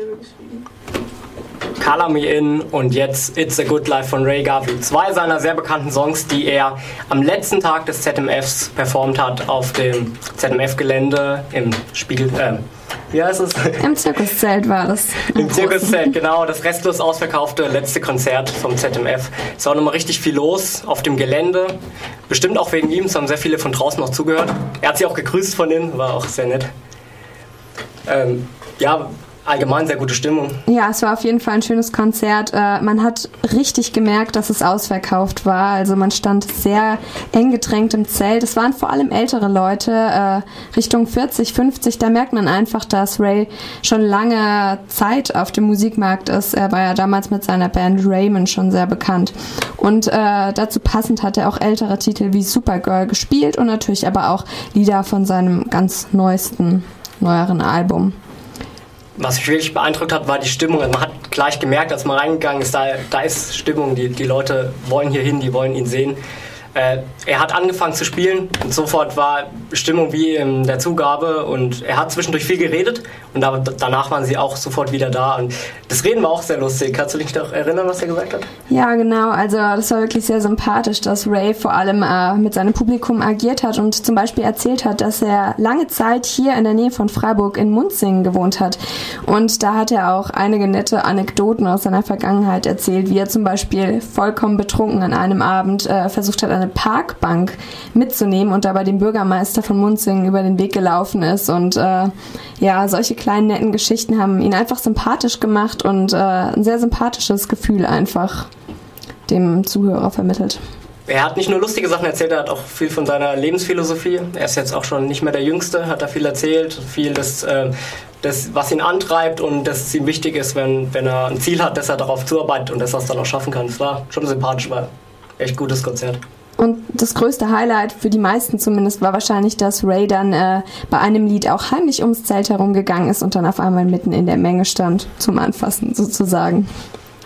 geschrieben. Color Me In und jetzt It's a Good Life von Ray Garvey. Zwei seiner sehr bekannten Songs, die er am letzten Tag des ZMFs performt hat auf dem ZMF-Gelände im Spiegel. Äh, wie heißt es? Im Zirkuszelt war das. Im Zirkuszelt, genau. Das restlos ausverkaufte letzte Konzert vom ZMF. Es war nochmal richtig viel los auf dem Gelände. Bestimmt auch wegen ihm. Es haben sehr viele von draußen noch zugehört. Er hat sie auch gegrüßt von innen, war auch sehr nett. Ähm, ja, allgemein sehr gute Stimmung. Ja, es war auf jeden Fall ein schönes Konzert. Äh, man hat richtig gemerkt, dass es ausverkauft war. Also man stand sehr eng gedrängt im Zelt. Es waren vor allem ältere Leute, äh, Richtung 40, 50. Da merkt man einfach, dass Ray schon lange Zeit auf dem Musikmarkt ist. Er war ja damals mit seiner Band Raymond schon sehr bekannt. Und äh, dazu passend hat er auch ältere Titel wie Supergirl gespielt und natürlich aber auch Lieder von seinem ganz neuesten, neueren Album was mich wirklich beeindruckt hat, war die Stimmung. Also man hat gleich gemerkt, als man reingegangen ist, da, da ist Stimmung. Die, die Leute wollen hier hin, die wollen ihn sehen. Äh, er hat angefangen zu spielen und sofort war Stimmung wie in der Zugabe und er hat zwischendurch viel geredet und da, danach waren sie auch sofort wieder da und das Reden war auch sehr lustig. Kannst du dich noch erinnern, was er gesagt hat? Ja, genau. Also das war wirklich sehr sympathisch, dass Ray vor allem äh, mit seinem Publikum agiert hat und zum Beispiel erzählt hat, dass er lange Zeit hier in der Nähe von Freiburg in Munzingen gewohnt hat und da hat er auch einige nette Anekdoten aus seiner Vergangenheit erzählt, wie er zum Beispiel vollkommen betrunken an einem Abend äh, versucht hat, eine Parkbank mitzunehmen und dabei dem Bürgermeister von Munzingen über den Weg gelaufen ist. Und äh, ja, solche kleinen netten Geschichten haben ihn einfach sympathisch gemacht und äh, ein sehr sympathisches Gefühl einfach dem Zuhörer vermittelt. Er hat nicht nur lustige Sachen erzählt, er hat auch viel von seiner Lebensphilosophie. Er ist jetzt auch schon nicht mehr der Jüngste, hat da viel erzählt, viel das, äh, das was ihn antreibt und dass es ihm wichtig ist, wenn, wenn er ein Ziel hat, dass er darauf zuarbeitet und dass er es dann auch schaffen kann. Es war schon sympathisch, war echt gutes Konzert. Und das größte Highlight für die meisten zumindest war wahrscheinlich, dass Ray dann äh, bei einem Lied auch heimlich ums Zelt herumgegangen ist und dann auf einmal mitten in der Menge stand, zum Anfassen sozusagen.